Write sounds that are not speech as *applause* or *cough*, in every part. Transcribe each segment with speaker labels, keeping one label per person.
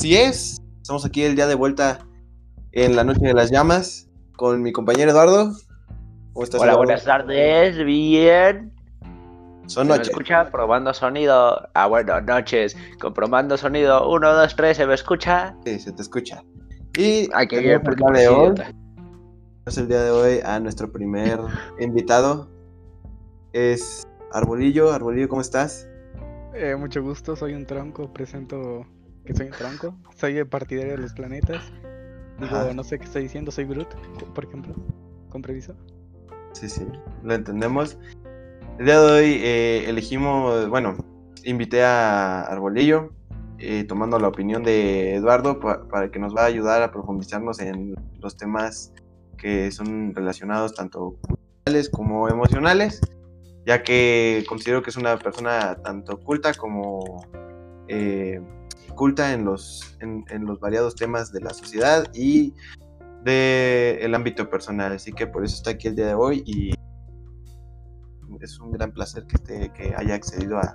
Speaker 1: Así es, estamos aquí el día de vuelta en la noche de las llamas con mi compañero Eduardo.
Speaker 2: ¿Cómo estás? Hola, buenas tardes, bien.
Speaker 1: Son noches.
Speaker 2: ¿Se me escucha? Probando sonido. Ah, bueno, noches. Comprobando sonido. Uno, dos, tres, ¿se me escucha?
Speaker 1: Sí, se te escucha. Y
Speaker 2: Ay, qué bien,
Speaker 1: el día de hoy. Es el día de hoy a nuestro primer *laughs* invitado. Es Arbolillo. Arbolillo, ¿cómo estás?
Speaker 3: Eh, mucho gusto, soy un tronco, presento que soy un tronco, soy partidario de los planetas. Digo, no sé qué estoy diciendo, soy Groot, por ejemplo, con previso.
Speaker 1: Sí, sí, lo entendemos. El día de hoy eh, elegimos, bueno, invité a Arbolillo, eh, tomando la opinión de Eduardo para que nos va a ayudar a profundizarnos en los temas que son relacionados tanto culturales como emocionales ya que considero que es una persona tanto culta como eh, culta en los, en, los variados temas de la sociedad y del ámbito personal. Así que por eso está aquí el día de hoy y es un gran placer que, que haya accedido a,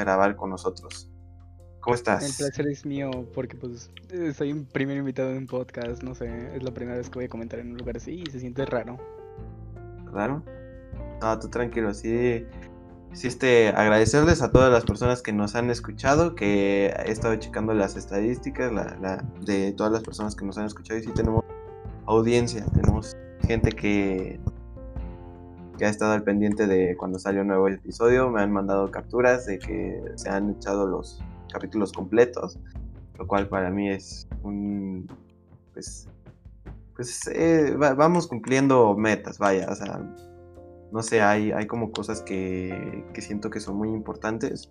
Speaker 1: grabar con nosotros. ¿Cómo estás?
Speaker 3: El placer es mío porque pues soy un primer invitado en un podcast, no sé, es la primera vez que voy a comentar en un lugar así y se siente raro.
Speaker 1: ¿Raro? No, tú tranquilo, sí. Sí, este, agradecerles a todas las personas que nos han escuchado, que he estado checando las estadísticas la, de todas las personas que nos han escuchado y sí tenemos audiencia, tenemos gente que, que ha estado al pendiente de cuando salió un nuevo episodio, me han mandado capturas de que se han echado los capítulos completos, lo cual para mí es un, pues, pues eh, vamos cumpliendo metas, vaya, o sea, no sé, hay, hay como cosas que, siento que son muy importantes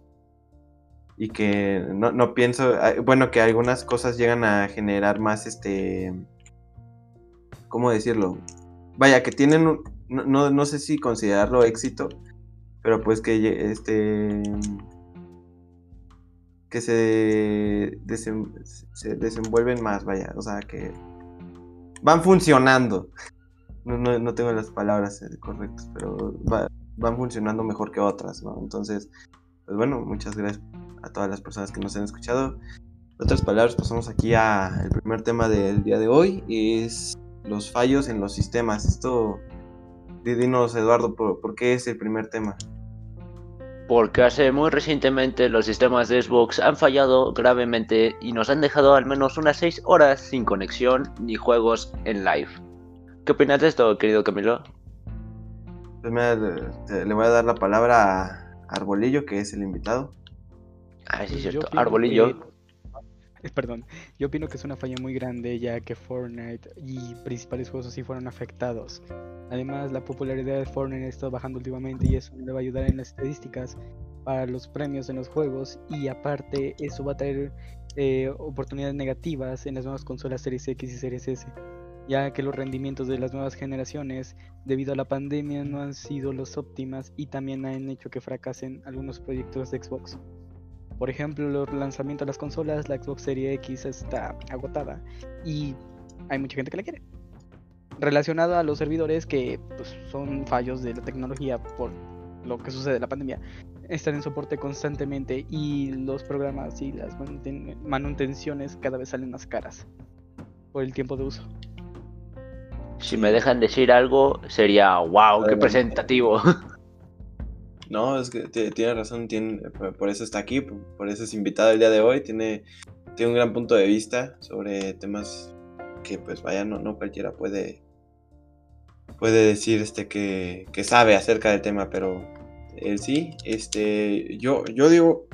Speaker 1: y que no, pienso, bueno, que algunas cosas llegan a generar más, este, ¿cómo decirlo? Vaya, que tienen, no, no, sé si considerarlo éxito, pero pues que, este, que se, se desenvuelven más, vaya, o sea, que van funcionando no, no, tengo las palabras eh, correctas, pero van funcionando mejor que otras, ¿no? Entonces, pues bueno, muchas gracias a todas las personas que nos han escuchado. Otras palabras, pasamos aquí al primer tema del día de hoy, es los fallos en los sistemas. Esto, dinos Eduardo, ¿por, qué es el primer tema?
Speaker 2: Porque hace muy recientemente los sistemas de Xbox han fallado gravemente y nos han dejado al menos unas 6 horas sin conexión ni juegos en live. ¿Qué opinas de esto, querido Camilo?
Speaker 1: Pues le voy a dar la palabra a Arbolillo, que es el invitado.
Speaker 2: Ah, sí, cierto. Arbolillo.
Speaker 3: Eh, *laughs* perdón, yo opino que es una falla muy grande ya que Fortnite y principales juegos así fueron afectados. Además, la popularidad de Fortnite está bajando últimamente y eso le va a ayudar en las estadísticas para los premios en los juegos y aparte eso va a traer eh, oportunidades negativas en las nuevas consolas Series X y Series S ya que los rendimientos de las nuevas generaciones debido a la pandemia no han sido los óptimas y también han hecho que fracasen algunos proyectos de Xbox. Por ejemplo, los lanzamientos de las consolas, la Xbox Series X está agotada y hay mucha gente que la quiere. Relacionado a los servidores que pues, son fallos de la tecnología por lo que sucede en la pandemia, están en soporte constantemente y los programas y las manutenciones cada vez salen más caras por el tiempo de uso.
Speaker 2: Si me dejan decir algo, sería wow, qué presentativo. *laughs*
Speaker 1: No, es que tiene razón, tiene, por eso está aquí, por eso es invitado el día de hoy, tiene, tiene un gran punto de vista sobre temas que pues vaya, no, no cualquiera puede, puede decir este que, que sabe acerca del tema, pero él sí, este, yo, yo digo,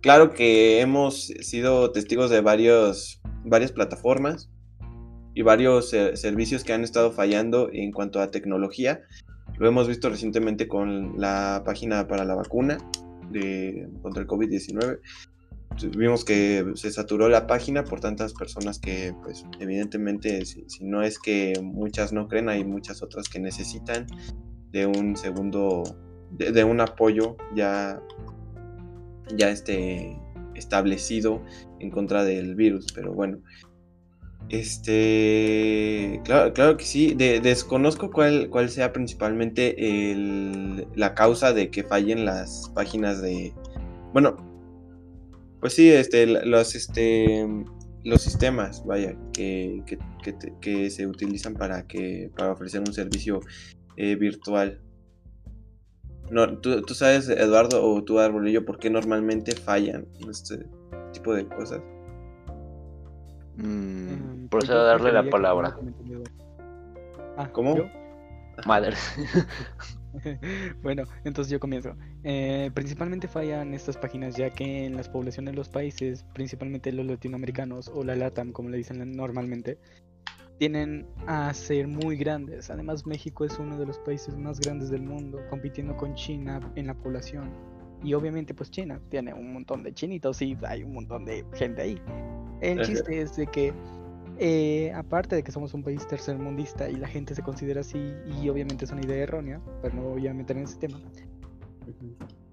Speaker 1: claro que hemos sido testigos de varios, varias plataformas, y varios servicios que han estado fallando en cuanto a tecnología. Lo hemos visto recientemente con la página para la vacuna de, contra el COVID-19. Vimos que se saturó la página por tantas personas que, pues, evidentemente, si, no es que muchas no creen, hay muchas otras que necesitan de un segundo, de, un apoyo ya, ya este, establecido en contra del virus. Pero bueno, este, claro, claro que sí. desconozco cuál, cuál sea principalmente la causa de que fallen las páginas de. Bueno, pues sí, este, los, este, los sistemas, vaya, que, que se utilizan para, que, para ofrecer un servicio eh, virtual. No, ¿tú, tú sabes, Eduardo, o tú, Arbolillo, por qué normalmente fallan este tipo de cosas?
Speaker 2: Mm,
Speaker 3: pues
Speaker 2: procedo
Speaker 3: yo
Speaker 2: a darle la palabra.
Speaker 3: Ah,
Speaker 1: ¿Cómo?
Speaker 3: ¿yo?
Speaker 2: Madre. *laughs*
Speaker 3: bueno, entonces yo comienzo. Eh, principalmente fallan estas páginas ya que en las poblaciones de los países, principalmente los latinoamericanos o la LATAM como le dicen normalmente, tienen a ser muy grandes. Además México es uno de los países más grandes del mundo, compitiendo con China en la población. Y obviamente pues China tiene un montón de chinitos y hay un montón de gente ahí. El
Speaker 1: Ajá.
Speaker 3: chiste es de que eh, aparte de que somos un país tercermundista y la gente se considera así, y obviamente es una idea errónea, pero no voy a meter en ese tema,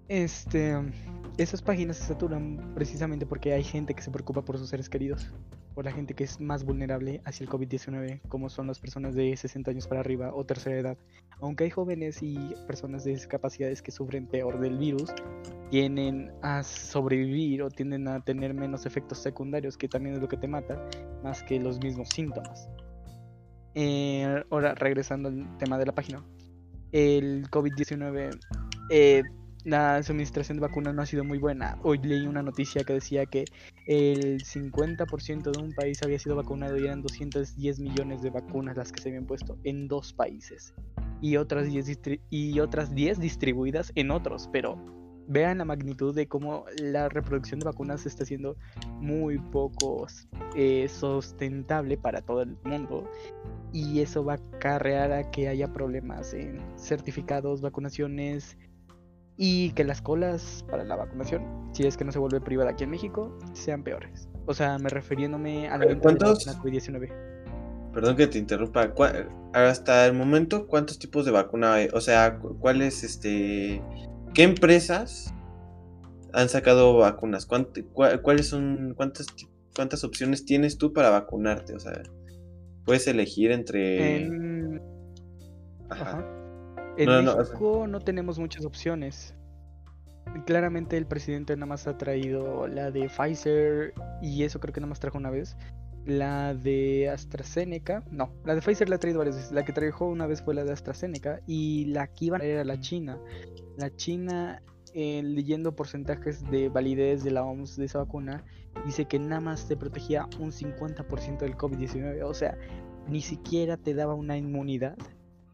Speaker 3: este, esas páginas se saturan precisamente porque hay gente que se preocupa por sus seres queridos, por la gente que es más vulnerable hacia el COVID-19, como son las personas de 60 años para arriba o tercera edad. Aunque hay jóvenes y personas de discapacidades que sufren peor del virus, tienden a sobrevivir o tienden a tener menos efectos secundarios, que también es lo que te mata, más que los mismos síntomas. Eh, ahora, regresando al tema de la página. El COVID-19, eh, la suministración de vacunas no ha sido muy buena. Hoy leí una noticia que decía que el 50% de un país había sido vacunado y eran 210 millones de vacunas las que se habían puesto en dos países. Y otras 10, distri- y otras 10 distribuidas en otros, pero vean la magnitud de cómo la reproducción de vacunas está siendo muy poco eh, sustentable para todo el mundo y eso va a acarrear a que haya problemas en certificados, vacunaciones y que las colas para la vacunación, si es que no se vuelve privada aquí en México, sean peores. O sea, me refiriéndome a la
Speaker 1: Eh,
Speaker 3: venta de la
Speaker 1: ¿cuántos?
Speaker 3: vacuna COVID-19.
Speaker 1: Perdón que te interrumpa. ¿cuá- Hasta el momento, ¿cuántos tipos de vacuna hay? O sea, cu- ¿cuáles, este, qué empresas han sacado vacunas? ¿Cuánt- cua- ¿Cuáles son, cuántas, cuántas opciones tienes tú para vacunarte? O sea, puedes elegir entre...
Speaker 3: En,
Speaker 1: Ajá.
Speaker 3: ajá. En
Speaker 1: No,
Speaker 3: México no tenemos muchas opciones. Claramente el presidente nada más ha traído la de Pfizer y eso creo que nada más trajo una vez. La de AstraZeneca, no, la de Pfizer la ha traído varias veces. La que trajo una vez fue la de AstraZeneca y la que iba a traer era la China. La China, eh, leyendo porcentajes de validez de la OMS de esa vacuna, dice que nada más te protegía un 50% del COVID-19. O sea, ni siquiera te daba una inmunidad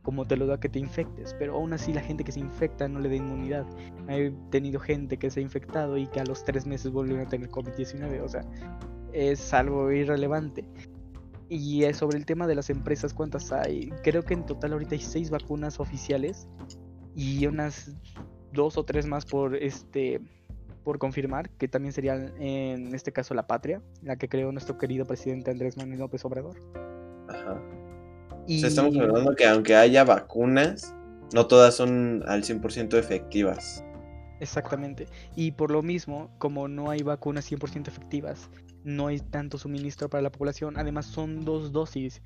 Speaker 3: como te lo da que te infectes, pero aún así la gente que se infecta no le da inmunidad. He tenido gente que se ha infectado y que a los tres meses vuelven a tener COVID-19, o sea, es algo irrelevante. Y eh, sobre el tema de las empresas, ¿cuántas hay? Creo que en total ahorita hay seis vacunas oficiales y unas dos o tres más por este por confirmar, que también serían en este caso la patria, la que creó nuestro querido presidente Andrés Manuel López Obrador.
Speaker 1: Ajá.
Speaker 3: Y
Speaker 1: O sea, estamos hablando que aunque haya vacunas, no todas son al 100% efectivas.
Speaker 3: Exactamente. Y por lo mismo, como no hay vacunas 100% efectivas, no hay tanto suministro para la población. Además, son dos dosis.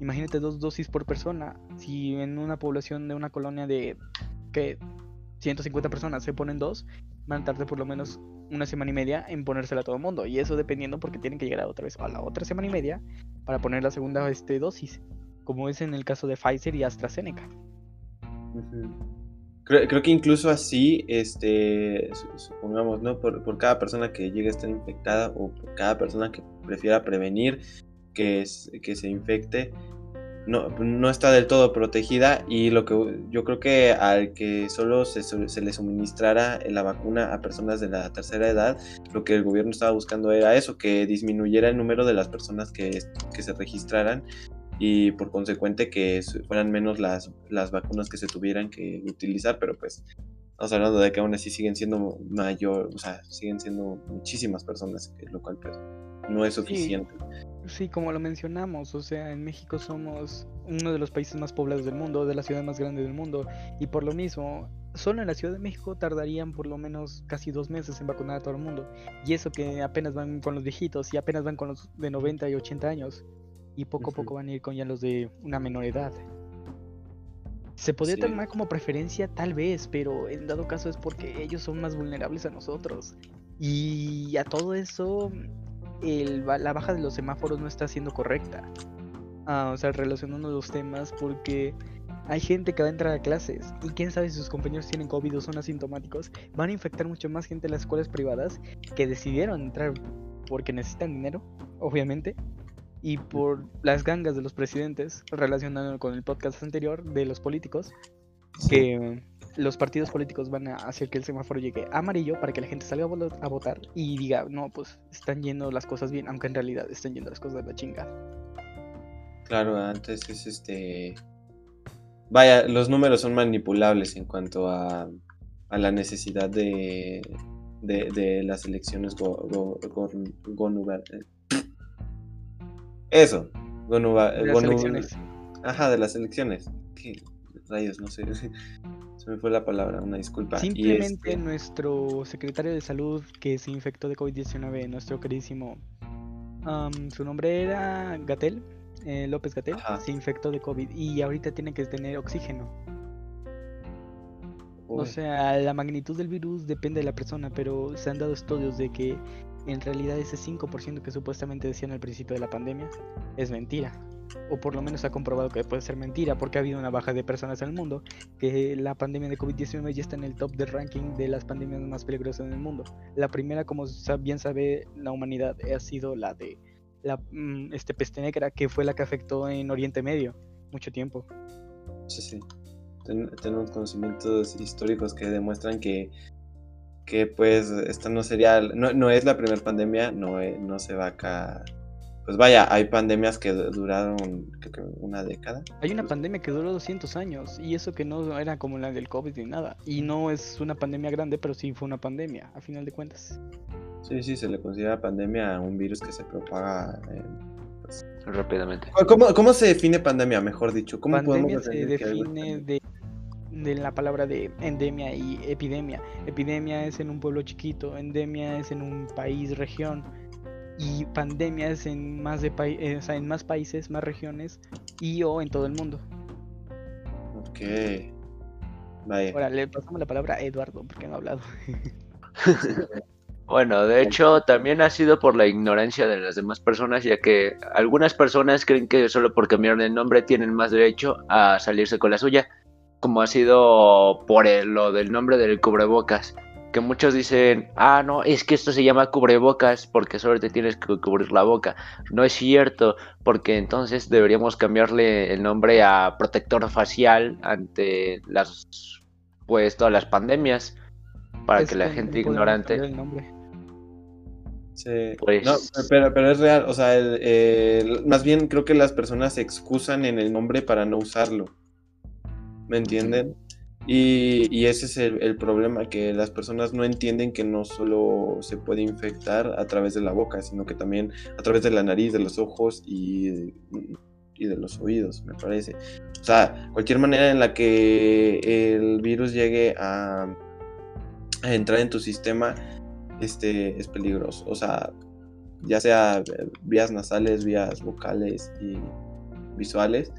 Speaker 3: Imagínate dos dosis por persona. Si en una población de una colonia de que 150 personas se ponen dos, van a tardar por lo menos una semana y media en ponérsela a todo el mundo. Y eso dependiendo porque tienen que llegar otra vez a la otra semana y media para poner la segunda este, dosis. Como es en el caso de Pfizer y AstraZeneca.
Speaker 1: Creo, que incluso así, este, su- supongamos, ¿no? Por, por cada persona que llegue a estar infectada o por cada persona que prefiera prevenir que, que se infecte, no, no está del todo protegida y lo que yo creo que al que solo se, se le suministrara la vacuna a personas de la tercera edad, lo que el gobierno estaba buscando era eso, que disminuyera el número de las personas que, que se registraran y por consecuente que fueran menos las, las vacunas que se tuvieran que utilizar, pero pues estamos hablando de que aún así siguen siendo mayor, o sea, siguen siendo muchísimas personas, lo cual pues no es suficiente.
Speaker 3: Sí, como lo mencionamos, o sea, en México somos uno de los países más poblados del mundo, de la ciudad más grande del mundo, y por lo mismo, solo en la Ciudad de México tardarían por lo menos casi dos meses en vacunar a todo el mundo, y eso que apenas van con los viejitos y apenas van con los de 90 y 80 años, y poco a poco van a ir con ya los de una menor edad. Se podría
Speaker 1: Sí.
Speaker 3: tomar como preferencia tal vez, pero en dado caso es porque ellos son más vulnerables a nosotros. Y a todo eso, el, la baja de los semáforos no está siendo correcta. Ah, o sea, relacionando los temas porque hay gente que va a entrar a clases y quién sabe si sus compañeros tienen COVID o son asintomáticos. Van a infectar mucho más gente en las escuelas privadas que decidieron entrar porque necesitan dinero, obviamente. Y por las gangas de los presidentes, relacionado con el podcast anterior de los políticos, que los partidos políticos van a hacer que el semáforo llegue amarillo para que la gente salga a votar y diga, no, pues están yendo las cosas bien, aunque en realidad están yendo las cosas de la chingada.
Speaker 1: Claro, antes es este. Vaya, los números son manipulables en cuanto a, a la necesidad de, de, de las elecciones go, go- Eso, gonuba-
Speaker 3: De las
Speaker 1: gonu-
Speaker 3: elecciones.
Speaker 1: Ajá, de las elecciones. ¿Qué rayos? No sé. *laughs* Se me fue la palabra, una disculpa.
Speaker 3: Simplemente
Speaker 1: este,
Speaker 3: nuestro secretario de salud que se infectó de COVID-19, nuestro queridísimo, su nombre era Gatel, eh, López Gatel, se infectó de COVID y ahorita tiene que tener oxígeno. O sea, la magnitud del virus depende de la persona, pero se han dado estudios de que en realidad ese 5% que supuestamente decían al principio de la pandemia es mentira. O por lo menos ha comprobado que puede ser mentira porque ha habido una baja de personas en el mundo, que la pandemia de COVID-19 ya está en el top del ranking de las pandemias más peligrosas en el mundo. La primera, como bien sabe la humanidad, ha sido la de la mm, este, peste negra, que fue la que afectó en Oriente Medio mucho tiempo.
Speaker 1: Sí, sí. Ten- tenemos conocimientos históricos que demuestran que, que pues esta no sería, no, no es la primera pandemia, no, e- no se va acá. Pues vaya, hay pandemias que du- duraron creo que una década.
Speaker 3: Hay una pandemia que duró 200 años y eso que no era como la del COVID ni nada. Y no es una pandemia grande, pero sí fue una pandemia, a final de cuentas.
Speaker 1: Sí, sí, se le considera pandemia a un virus que se propaga. en-
Speaker 2: Rápidamente.
Speaker 1: ¿Cómo, cómo se define pandemia, mejor dicho? ¿Cómo
Speaker 3: Pandemia
Speaker 1: podemos
Speaker 3: se define de, de la palabra de endemia y epidemia. Epidemia es en un pueblo chiquito, endemia es en un país, región. Y pandemia es en más, de pai- eh, o sea, en más países, más regiones y o en todo el mundo.
Speaker 1: Ok. Vaya.
Speaker 3: Ahora le pasamos la palabra a Eduardo, porque no ha hablado. *laughs*
Speaker 2: Bueno, de hecho, también ha sido por la ignorancia de las demás personas, ya que algunas personas creen que solo por cambiar el nombre tienen más derecho a salirse con la suya, como ha sido por el- lo del nombre del cubrebocas, que muchos dicen, ah, no, es que esto se llama cubrebocas porque solo te tienes que cubrir la boca. No es cierto, porque entonces deberíamos cambiarle el nombre a protector facial ante las, pues, todas las pandemias, para
Speaker 3: Es
Speaker 2: que la gente ignorante...
Speaker 3: el nombre.
Speaker 1: Sí.
Speaker 2: Pues-
Speaker 1: No, pero, pero es real, o sea, el- el- más bien creo que las personas se excusan en el nombre para no usarlo. ¿Me entienden? Y, y ese es el, el problema, que las personas no entienden que no solo se puede infectar a través de la boca, sino que también a través de la nariz, de los ojos y, y de los oídos, me parece. O sea, cualquier manera en la que el virus llegue a, a entrar en tu sistema este, es peligroso. O sea, ya sea eh, vías nasales, vías vocales y visuales,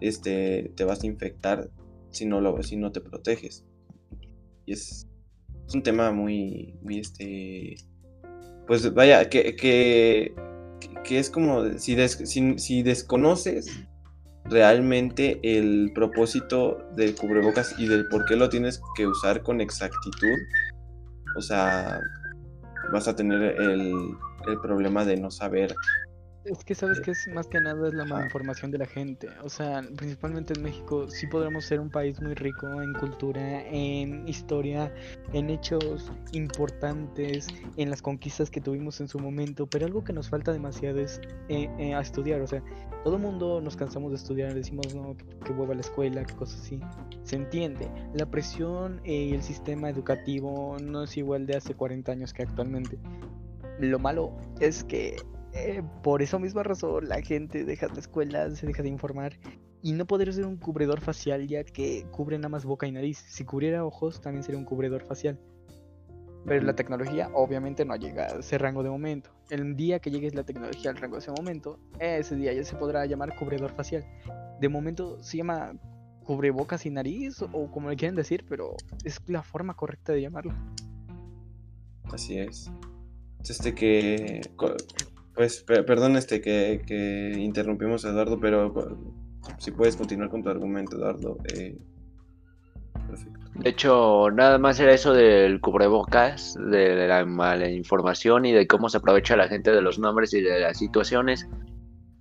Speaker 1: este, te vas a infectar si no, lo, si no te proteges. Y es, un tema muy, muy, este, pues vaya, que, que, que es como, si, des- si, si desconoces realmente el propósito del cubrebocas y del por qué lo tienes que usar con exactitud, o sea, vas a tener el, el problema de no saber.
Speaker 3: Es que sabes que es más que nada es la
Speaker 1: Ajá.
Speaker 3: malinformación de la gente. O sea, principalmente en México sí podremos ser un país muy rico en cultura, en historia, en hechos importantes, en las conquistas que tuvimos en su momento, pero algo que nos falta demasiado es eh, eh, a estudiar. O sea, todo el mundo nos cansamos de estudiar, decimos no, que, que hueva la escuela, que cosas así. Se entiende. La presión eh, y el sistema educativo no es igual de hace 40 años que actualmente. Lo malo es que eh, por esa misma razón la gente deja la escuela, se deja de informar y no poder ser un cubredor facial ya que cubre nada más boca y nariz. Si cubriera ojos también sería un cubredor facial. Pero la
Speaker 1: Ujú.
Speaker 3: tecnología obviamente no llega a ese rango de momento. El día que llegue la tecnología al rango de ese momento, ese día ya se podrá llamar cubredor facial. De momento se llama cubrebocas y nariz o como le quieran decir, pero es la forma correcta de llamarlo.
Speaker 1: Así es. este que pues perdón este que, que, interrumpimos a Eduardo, pero si puedes continuar con tu argumento, Eduardo. Eh,
Speaker 2: perfecto. De hecho, nada más era eso del cubrebocas, de la mala información y de cómo se aprovecha la gente de los nombres y de las situaciones.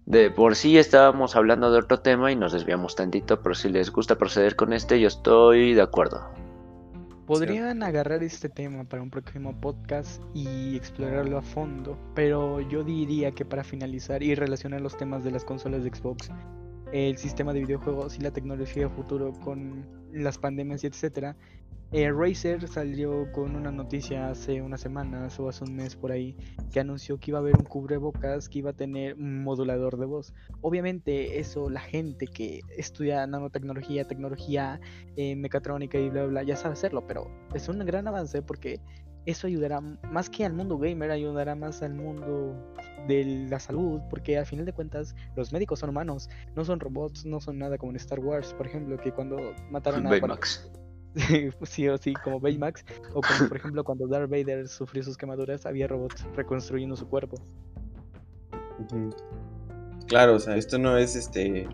Speaker 2: De por sí estábamos hablando de otro tema y nos desviamos tantito, pero si les gusta proceder con este, yo estoy de acuerdo.
Speaker 3: Podrían agarrar este tema para un próximo podcast y explorarlo a fondo, pero yo diría que para finalizar y relacionar los temas de las consolas de Xbox, el sistema de videojuegos y la tecnología futuro con las pandemias y etcétera, eh, Razer salió con una noticia hace unas semanas o hace un mes por ahí que anunció que iba a haber un cubrebocas que iba a tener un modulador de voz. Obviamente eso la gente que estudia nanotecnología, tecnología eh, mecatrónica y bla bla ya sabe hacerlo, pero es un gran avance porque eso ayudará más que al mundo gamer, ayudará más al mundo de la salud, porque al final de cuentas los médicos son humanos, no son robots, no son nada como en Star Wars, por ejemplo, que cuando mataron a...
Speaker 2: Baymax. *laughs*
Speaker 3: sí o sí, como Baymax, o como por ejemplo cuando Darth Vader sufrió sus quemaduras, había robots reconstruyendo su cuerpo.
Speaker 1: Claro, o sea, esto no es este...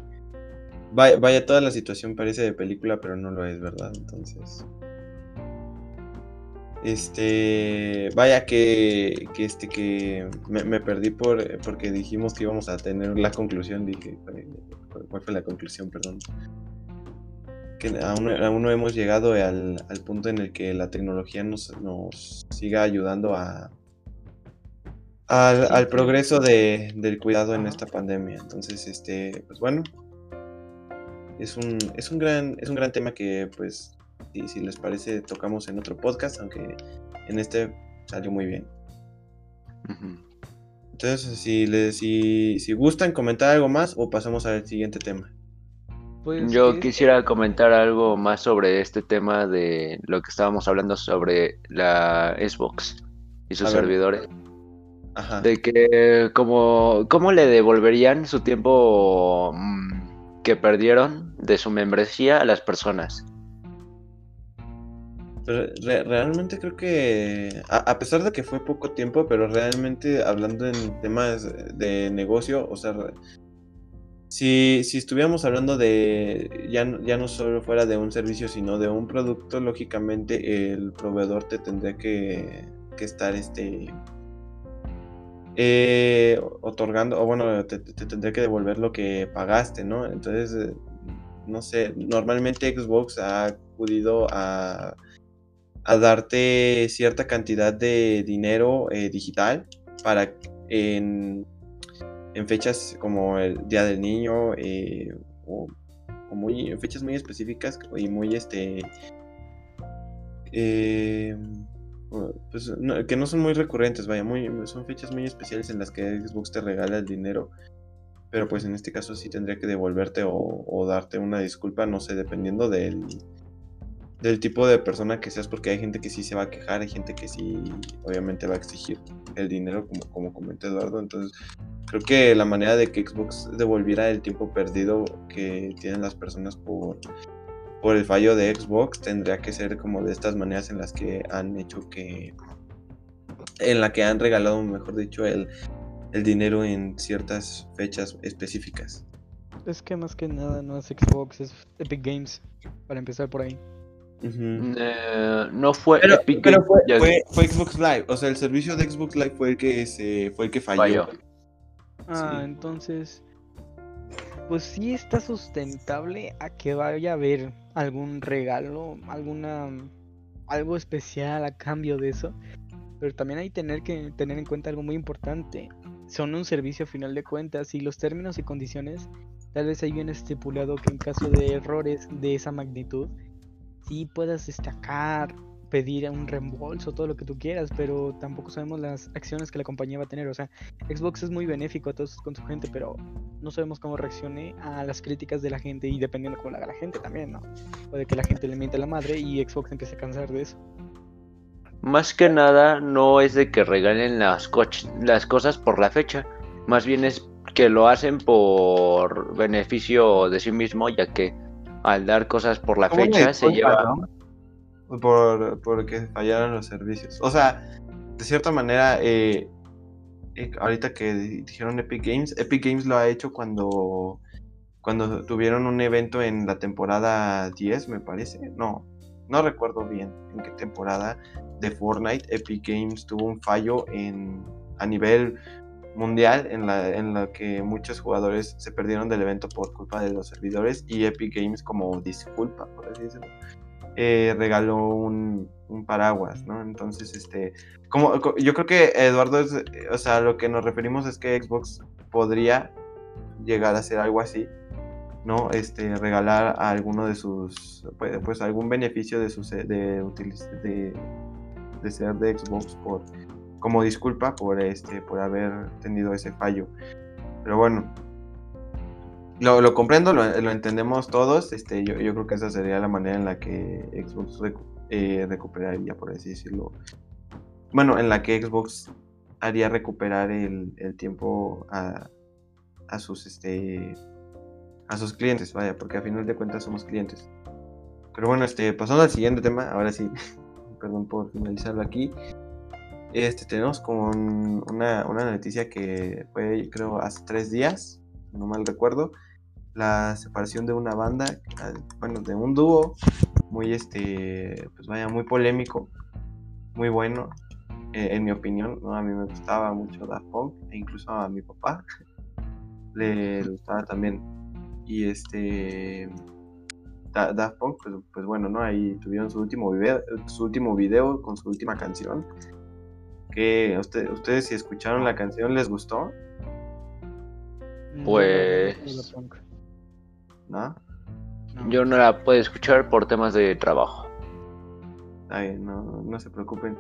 Speaker 1: Vaya, vaya, toda la situación parece de película, pero no lo es, ¿verdad? Entonces... Este, vaya que, que este que me, perdí por porque dijimos que íbamos a tener la conclusión, dije, ¿cuál fue la conclusión? Perdón. Que aún, no hemos llegado al, punto en el que la tecnología nos, nos siga ayudando a al, progreso de, del cuidado en esta pandemia. Entonces, este, pues bueno, es un, es un gran, es un gran tema que pues y si les parece tocamos en otro podcast, aunque en este salió muy bien. Entonces, si, les, si, si gustan comentar algo más o pasamos al siguiente tema.
Speaker 2: Pues Yo quisiera comentar algo más sobre este tema de lo que estábamos hablando sobre la Xbox y sus servidores. Ajá. De que como cómo le devolverían su tiempo mm, que perdieron de su membresía a las personas
Speaker 1: realmente creo que, a, pesar de que fue poco tiempo, pero realmente hablando en temas de negocio, o sea, si, si estuviéramos hablando de, ya, ya no solo fuera de un servicio, sino de un producto, lógicamente el proveedor te tendría que, que estar, este, eh, otorgando, o bueno, te, te, tendría que devolver lo que pagaste, ¿no? Entonces, eh, no sé, normalmente Xbox ha acudido a a darte cierta cantidad de dinero eh, digital para en, fechas como el Día del Niño eh, o, muy, en fechas muy específicas y muy este eh, pues, que no son muy recurrentes, vaya, muy, son fechas muy especiales en las que Xbox te regala el dinero. Pero pues en este caso sí tendría que devolverte o, o darte una disculpa, no sé, dependiendo del, del tipo de persona que seas, porque hay gente que sí se va a quejar, hay gente que sí, obviamente, va a exigir el dinero, como, como comentó Eduardo. Entonces, creo que la manera de que Xbox devolviera el tiempo perdido que tienen las personas por, por el fallo de Xbox tendría que ser como de estas maneras en las que han hecho que. en la que han regalado, mejor dicho, el, el dinero en ciertas fechas específicas.
Speaker 3: Es que más que nada no es Xbox, es Epic Games, para empezar por ahí.
Speaker 2: Eh, no fue
Speaker 1: Epic pero fue, fue, Xbox Live, o sea, el servicio de Xbox Live fue el que se, fue el que falló.
Speaker 3: Ah, entonces, pues sí está sustentable a que vaya a haber algún regalo, alguna algo especial a cambio de eso. Pero también hay tener que tener en cuenta algo muy importante. Son un servicio a final de cuentas y los términos y condiciones tal vez ahí viene estipulado que en caso de errores de esa magnitud sí puedas destacar, pedir un reembolso, todo lo que tú quieras, pero tampoco sabemos las acciones que la compañía va a tener. O sea, Xbox es muy benéfico a todos con su gente, pero no sabemos cómo reaccione a las críticas de la gente y dependiendo cómo la haga la gente también, ¿no? Puede que la gente le miente a la madre y Xbox empiece a cansar de eso.
Speaker 2: Más que nada no es de que regalen las, las cosas por la fecha, más bien es que lo hacen por beneficio de sí mismo, ya que al dar cosas por la fecha se lleva...
Speaker 1: Por, porque fallaron los servicios. O sea, de cierta manera, eh, eh, ahorita que dijeron Epic Games, Epic Games lo ha hecho cuando, cuando tuvieron un evento en la temporada 10, me parece. No, no recuerdo bien en qué temporada de Fortnite Epic Games tuvo un fallo en, a nivel mundial en la, en la que muchos jugadores se perdieron del evento por culpa de los servidores y Epic Games como disculpa, por así decirlo, eh, regaló un, un, paraguas, ¿no? Entonces, este, como yo creo que Eduardo, es, o sea, lo que nos referimos es que Xbox podría llegar a hacer algo así, ¿no? Este, regalar a alguno de sus, pues, pues algún beneficio de, sus, de, de, de ser de Xbox por como disculpa por este por haber tenido ese fallo. Pero bueno, lo, comprendo, lo, entendemos todos. Este, yo, yo, creo que esa sería la manera en la que Xbox eh, recuperaría, por así decirlo. Bueno, en la que Xbox haría recuperar el, el tiempo a, a, sus este a sus clientes, vaya, porque a final de cuentas somos clientes. Pero bueno, este, pasando al siguiente tema, ahora sí, *laughs* perdón por finalizarlo aquí. Este, tenemos con una, noticia que fue, creo, hace tres días, no mal recuerdo, la separación de una banda, bueno, de un dúo muy, este, pues vaya, muy polémico, muy bueno, eh, en mi opinión. A mí me gustaba mucho Daft Punk, e incluso a mi papá *laughs* le, gustaba también. Y este, Daft Punk, pues, pues, bueno, ¿no? Ahí tuvieron su último video, su último video con su última canción ¿Qué? ¿Usted, ¿Ustedes si escucharon la canción les gustó?
Speaker 2: Pues...
Speaker 1: ¿No?
Speaker 2: Yo no la puedo escuchar por temas de trabajo.
Speaker 1: Ay, no, no se preocupen.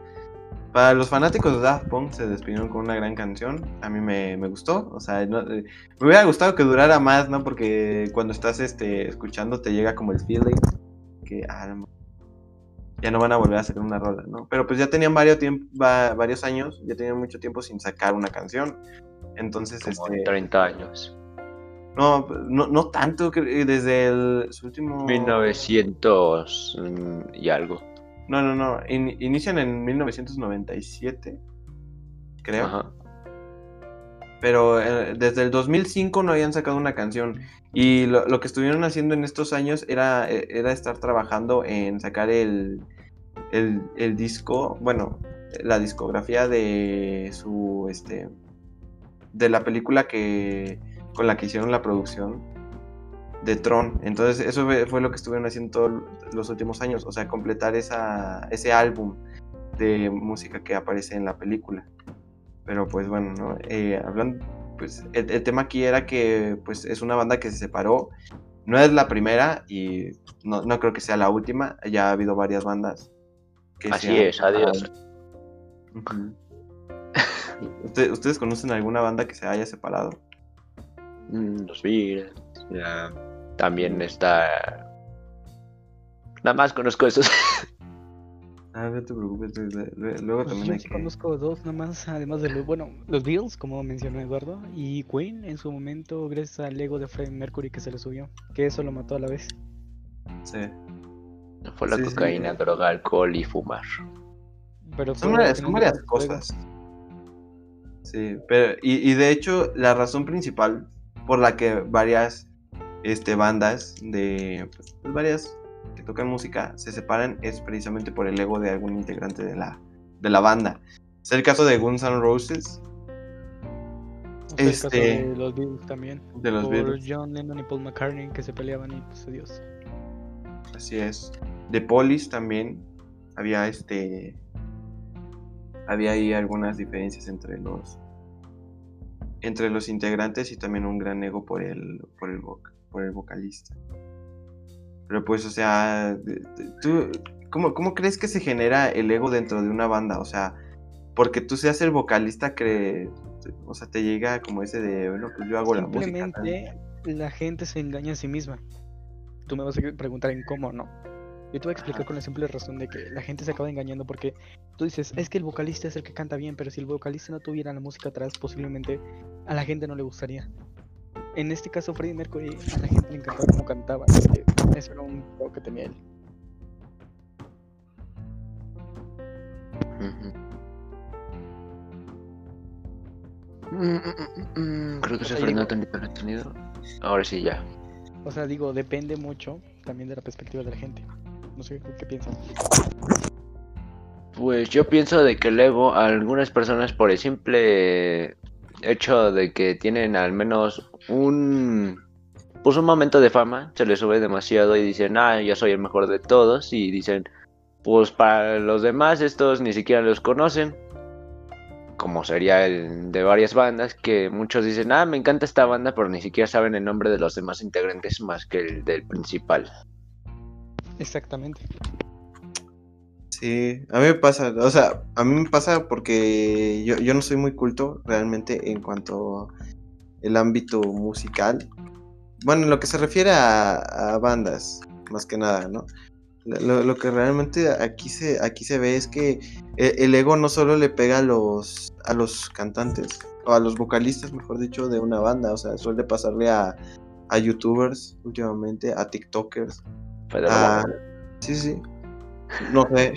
Speaker 1: Para los fanáticos de Daft Punk se despidieron con una gran canción. A mí me, gustó. O sea, eh, me hubiera gustado que durara más, ¿no? Porque cuando estás este, escuchando te llega como el feeling que, ah, ya no van a volver a hacer una rola, ¿no? Pero pues ya tenían varios, tiempo, varios años, ya tenían mucho tiempo sin sacar una canción. Entonces,
Speaker 2: Como
Speaker 1: este...
Speaker 2: 30 años.
Speaker 1: No, no, no tanto, desde el su último...
Speaker 2: 1900 mm, y algo.
Speaker 1: No, no, no, inician en 1997, creo. Ajá. Pero eh, desde el 2005 no habían sacado una canción. Y lo, que estuvieron haciendo en estos años era, eh, era estar trabajando en sacar el, el, disco, bueno, la discografía de su, este, de la película que, con la que hicieron la producción de Tron. Entonces eso fue lo que estuvieron haciendo todos los últimos años, o sea, completar esa, ese álbum de música que aparece en la película. Pero pues bueno, ¿no? Eh, hablando, pues el, el, tema aquí era que pues es una banda que se separó. No es la primera y no, no creo que sea la última. Ya ha habido varias bandas
Speaker 2: Así es, adiós.
Speaker 1: ¿Ustedes conocen alguna banda que se haya separado?
Speaker 2: Mm, los Beatles. También está. Nada más conozco esos.
Speaker 1: Ah, no te preocupes. Luego pues también
Speaker 3: yo conozco dos nada más, además de los, bueno, los Beatles, como mencionó Eduardo, y Queen en su momento, gracias al ego de Freddie Mercury que se le subió, que eso lo mató a la vez.
Speaker 1: Sí.
Speaker 2: Fue la cocaína, droga, alcohol y fumar.
Speaker 1: Pero son, varias, cosas. Sí, pero y, y, de hecho la razón principal por la que varias este, bandas de pues, varias que tocan música se separan es precisamente por el ego de algún integrante de la, de la banda. Es el caso de Guns N' Roses.
Speaker 3: Es este, el caso de los Beatles también. De los por John Lennon y Paul McCartney que se peleaban y pues adiós.
Speaker 1: Así es. De Polis también había este. Había ahí algunas diferencias entre los. Entre los integrantes y también un gran ego por el. por el, por el vocalista. Pero pues, o sea. ¿tú, cómo, ¿Cómo crees que se genera el ego dentro de una banda? O sea, porque tú seas el vocalista que. O sea, te llega como ese de. Bueno, pues yo hago la música.
Speaker 3: Simplemente la gente se engaña a sí misma. Tú me vas a preguntar en cómo, ¿no? Yo te voy a explicar con la simple razón de que la gente se acaba engañando porque tú dices, es que el vocalista es el que canta bien, pero si el vocalista no tuviera la música atrás, posiblemente a la gente no le gustaría. En este caso, Freddie Mercury, a la gente le encantaba cómo cantaba, eso era un juego que tenía él.
Speaker 2: Mm, mm, mm, Creo que
Speaker 3: O
Speaker 2: se frenó tantito el sonido. Ahora sí, ya.
Speaker 3: O sea, digo, depende mucho también de la perspectiva de la gente. No sé qué piensan.
Speaker 2: Pues yo pienso de que el ego a algunas personas por el simple hecho de que tienen al menos un pues un momento de fama, se les sube demasiado y dicen, ah, yo soy el mejor de todos y dicen, pues para los demás estos ni siquiera los conocen, como sería el de varias bandas que muchos dicen, ah, me encanta esta banda, pero ni siquiera saben el nombre de los demás integrantes más que el del principal.
Speaker 3: Exactamente.
Speaker 1: Sí, a mí me pasa, o sea, a mí me pasa porque yo, yo no soy muy culto realmente en cuanto el ámbito musical. Bueno, en lo que se refiere a, a bandas, más que nada, ¿no? Lo, lo que realmente aquí se, aquí se ve es que e- el ego no solo le pega a los, a los cantantes, o a los vocalistas, mejor dicho, de una banda, o sea, suele pasarle a, a youtubers últimamente, a tiktokers,
Speaker 2: Pero
Speaker 1: sí, sí. No sé.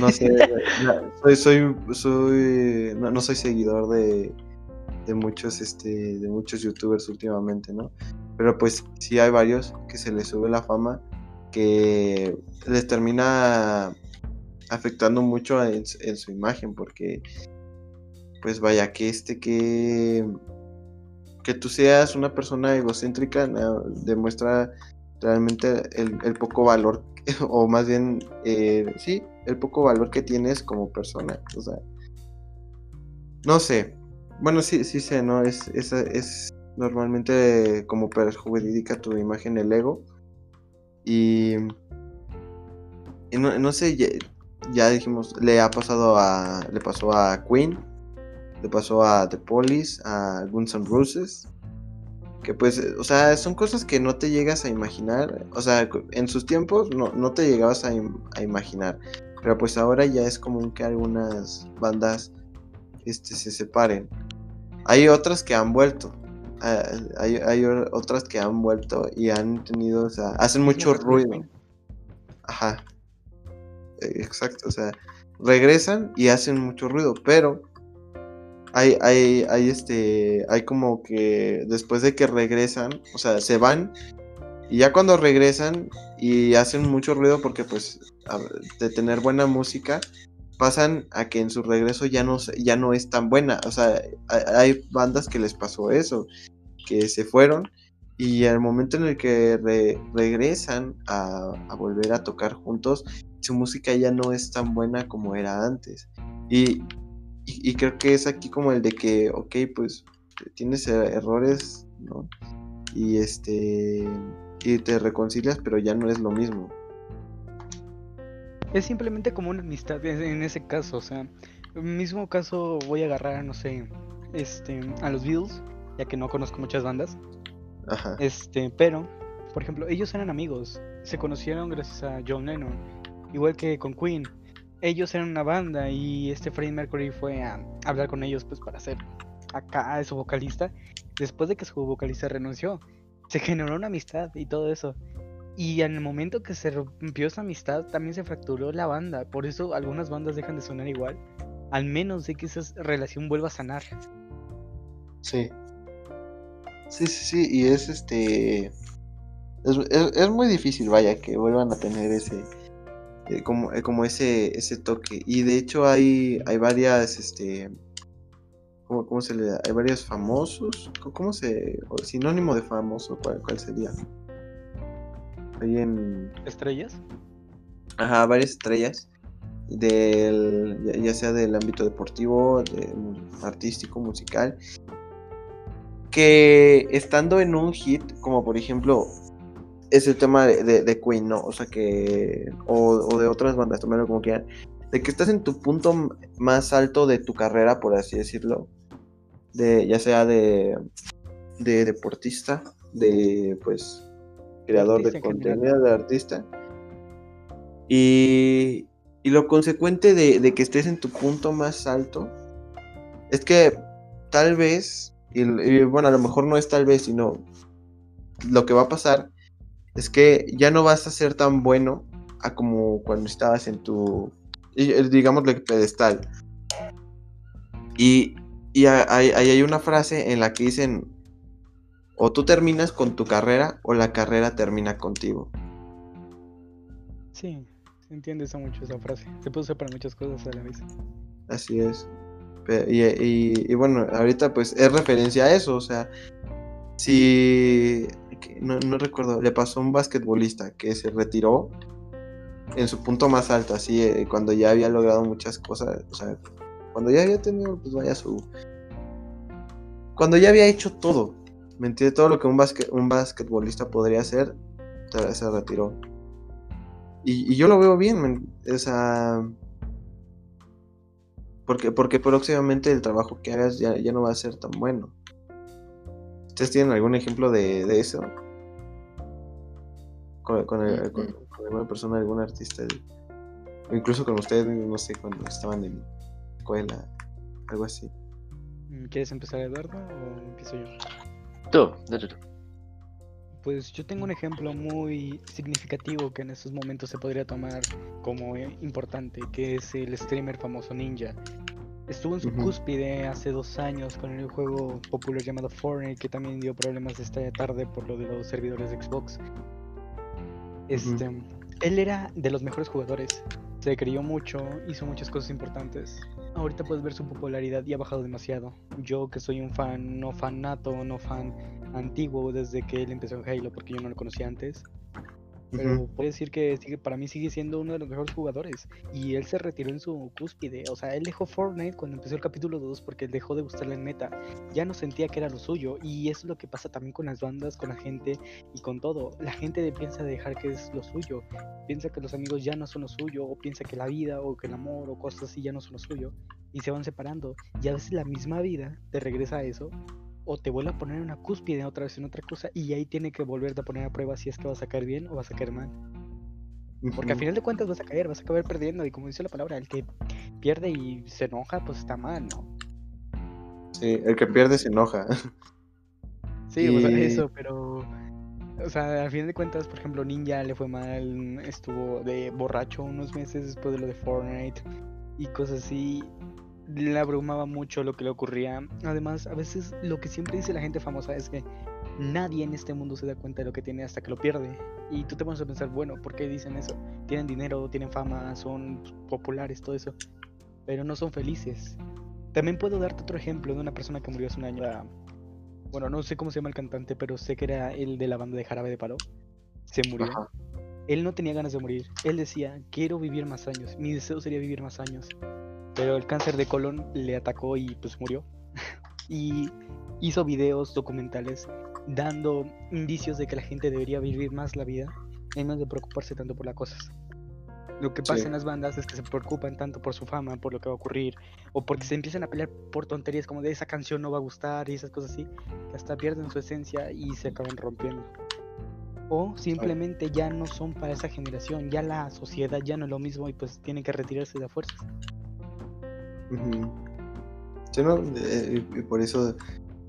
Speaker 1: no sé. *laughs* Soy, soy, soy, no, no soy seguidor de, de muchos, este, de muchos youtubers últimamente, ¿no? Pero pues sí hay varios que se les sube la fama que les termina afectando mucho en, su- en su imagen porque pues vaya que este que que tú seas una persona egocéntrica demuestra realmente el, el poco valor, *laughs* o más bien, eh, sí, el poco valor que tienes como persona. O sea, no sé. Bueno, sí, sí sé, ¿no? Es, es, es normalmente como perjudica tu imagen el ego. Y, no, no sé, ya, ya dijimos, le ha pasado a, le pasó a Queen, le pasó a The Police, a Guns N' Roses que pues, eh, o sea, son cosas que no te llegas a imaginar, o sea, en sus tiempos no, no te llegabas a, im- a imaginar, pero pues ahora ya es común que algunas bandas este, se separen. Hay otras que han vuelto, hay, hay otras que han vuelto y han tenido, o sea, hacen mucho ruido. Ajá, exacto, o sea, regresan y hacen mucho ruido, pero hay, hay, hay este, hay como que después de que regresan, o sea, se van y ya cuando regresan y hacen mucho ruido porque pues de tener buena música, pasan a que en su regreso ya no, ya no es tan buena, o sea, hay, bandas que les pasó eso, que se fueron y al momento en el que re- regresan a, a volver a tocar juntos, su música ya no es tan buena como era antes. Y, y, y creo que es aquí como el de que, ok, pues tienes er- errores, ¿no? Y este, y te reconcilias, pero ya no es lo mismo.
Speaker 3: Es simplemente como una amistad en en ese caso, o sea, mismo caso voy a agarrar, no sé, este, a los Beatles, ya que no conozco muchas bandas,
Speaker 1: Ajá.
Speaker 3: este, pero, por ejemplo, ellos eran amigos, se conocieron gracias a John Lennon, igual que con Queen, ellos eran una banda y este Freddie Mercury fue a hablar con ellos pues para hacer acá a su vocalista, después de que su vocalista renunció, se generó una amistad y todo eso. Y en el momento que se rompió esa amistad, también se fracturó la banda. Por eso algunas bandas dejan de sonar igual. Al menos de que esa relación vuelva a sanar.
Speaker 1: Sí. Sí, sí, sí, y es este. Es, es- es muy difícil, vaya, que vuelvan a tener ese. Eh, como, eh, como ese, ese toque. Y de hecho hay, hay varias, este. ¿Cómo, cómo se le da? Hay varios famosos. ¿Cómo- ¿Cómo se.? o sinónimo de famoso, ¿cuál, cuál sería? Hay en.
Speaker 3: ¿Estrellas?
Speaker 1: Ajá, varias estrellas. Del, ya, ya sea del ámbito deportivo, de, artístico, musical. Que estando en un hit, como por ejemplo, es el tema de, de- de Queen, ¿no? O sea que. O, o de otras bandas, tomarlo como quieran. De que estás en tu punto más alto de tu carrera, por así decirlo. De, ya sea de, de deportista, de pues creador de contenido, de artista. Y, y lo consecuente de, de que estés en tu punto más alto es que tal vez, y, y bueno, a lo mejor no es tal vez, sino lo que va a pasar es que ya no vas a ser tan bueno a como cuando estabas en tu, y- eh, digamos, pedestal. Y, y ahí hay, una frase en la que dicen, o tú terminas con tu carrera o la carrera termina contigo.
Speaker 3: Sí, se entiende eso mucho esa frase. Se puede usar para muchas cosas a la vez.
Speaker 1: Así es. Y, bueno, ahorita pues es referencia a eso, o sea, si no, recuerdo, le pasó a un basquetbolista que se retiró en su punto más alto, así eh, cuando ya había logrado muchas cosas, o sea, cuando ya había tenido, pues vaya su... Cuando ya había hecho todo, ¿me entiendes? Todo lo que un, un basquetbolista podría hacer, se retiró. Y, yo lo veo bien, o sea... Porque, porque próximamente el trabajo que hagas ya, ya no va a ser tan bueno. ¿Ustedes tienen algún ejemplo de, de eso? Con, con, alguna persona, algún artista. O incluso con ustedes, no sé, cuando estaban en escuela, algo así.
Speaker 3: Mm, ¿Quieres empezar, Eduardo, o empiezo yo?
Speaker 2: Tú, dale tú.
Speaker 3: Pues yo tengo un ejemplo muy significativo que en estos momentos se podría tomar como importante, que es el streamer famoso Ninja. Estuvo en su cúspide hace dos años con el juego popular llamado Fortnite, que también dio problemas esta tarde por lo de los servidores de Xbox. Este, él era de los mejores jugadores. Se creyó mucho, hizo muchas cosas importantes. Ahorita puedes ver su popularidad y ha bajado demasiado. Yo que soy un fan, no fan nato, no fan antiguo desde que él empezó en Halo, porque yo no lo conocía antes. Pero puedo decir que para mí sigue siendo uno de los mejores jugadores. Y él se retiró en su cúspide. O sea, él dejó Fortnite cuando empezó el capítulo 2 porque él dejó de gustarle el meta. Ya no sentía que era lo suyo. Y es lo que pasa también con las bandas, con la gente y con todo. La gente piensa dejar que es lo suyo. Piensa que los amigos ya no son lo suyo. O piensa que la vida o que el amor o cosas así ya no son lo suyo. Y se van separando. Y a veces la misma vida te regresa a eso o te vuelve a poner en una cúspide otra vez en otra cosa y ahí tiene que volverte a poner a prueba si es que vas a caer bien o vas a caer mal. Porque al final de cuentas vas a caer, vas a acabar perdiendo y como dice la palabra, el que pierde y se enoja pues está mal, ¿no?
Speaker 1: Sí, el que pierde se enoja.
Speaker 3: Sí, o sea, eso, pero... O sea, al final de cuentas, por ejemplo, Ninja le fue mal, estuvo de borracho unos meses después de lo de Fortnite y cosas así le abrumaba mucho lo que le ocurría. Además, a veces lo que siempre dice la gente famosa es que nadie en este mundo se da cuenta de lo que tiene hasta que lo pierde. Y tú te pones a pensar, bueno, ¿por qué dicen eso? Tienen dinero, tienen fama, son populares, todo eso. Pero no son felices. También puedo darte otro ejemplo de una persona que murió hace un año. Bueno, no sé cómo se llama el cantante, pero sé que era el de la banda de Jarabe de Palo. Se murió. Él no tenía ganas de morir. Él decía, quiero vivir más años. Mi deseo sería vivir más años pero el cáncer de colon le atacó y pues murió. *laughs* y hizo videos documentales dando indicios de que la gente debería vivir más la vida en vez de preocuparse tanto por las cosas. Lo que pasa en las bandas es que se preocupan tanto por su fama, por lo que va a ocurrir, o porque se empiezan a pelear por tonterías como de esa canción no va a gustar y esas cosas así, que hasta pierden su esencia y se acaban rompiendo. O simplemente ya no son para esa generación, ya la sociedad ya no es lo mismo y pues tienen que retirarse de fuerzas.
Speaker 1: Sí, no, eh, y por eso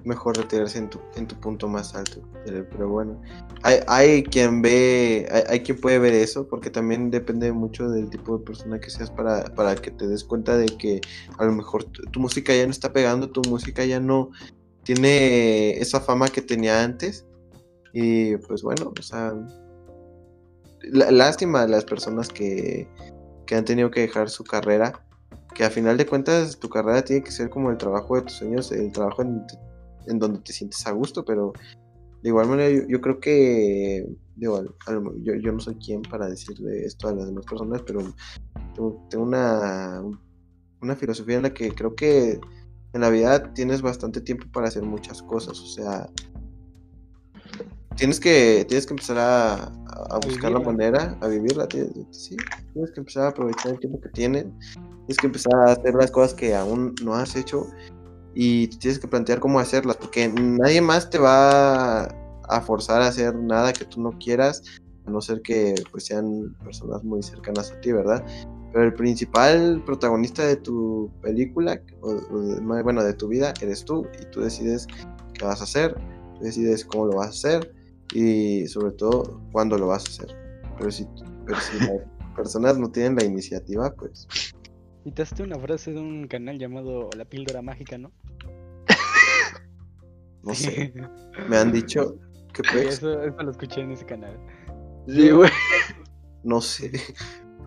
Speaker 1: mejor retirarse en tu, en tu punto más alto. Pero bueno, hay, hay quien ve, hay, quien puede ver eso, porque también depende mucho del tipo de persona que seas para, para que te des cuenta de que a lo mejor tu, música ya no está pegando, tu música ya no tiene esa fama que tenía antes. Y pues bueno, o sea, lástima a las personas que, que han tenido que dejar su carrera que a final de cuentas tu carrera tiene que ser como el trabajo de tus sueños, el trabajo en, donde te sientes a gusto, pero de igual manera yo, creo que, yo, yo, no soy quien para decirle esto a las demás personas, pero tengo, una, una filosofía en la que creo que en la vida tienes bastante tiempo para hacer muchas cosas, o sea, tienes que, tienes que empezar a, buscar la manera, a vivirla, tienes, sí, tienes que empezar a aprovechar el tiempo que tienes tienes que empezar a hacer las cosas que aún no has hecho y tienes que plantear cómo hacerlas, porque nadie más te va a forzar a hacer nada que tú no quieras, a no ser que pues sean personas muy cercanas a ti, ¿verdad? Pero el principal protagonista de tu película, o, bueno, de tu vida, eres tú y tú decides qué vas a hacer, decides cómo lo vas a hacer y sobre todo cuándo lo vas a hacer. Pero si, pero si las *laughs* personas no tienen la iniciativa, pues
Speaker 3: Citaste una frase de un canal llamado La Píldora Mágica, ¿no? *laughs*
Speaker 1: No sé. *laughs* Me han dicho que pues,
Speaker 3: Eso, eso lo escuché en ese canal.
Speaker 2: Sí, güey.
Speaker 1: no sé.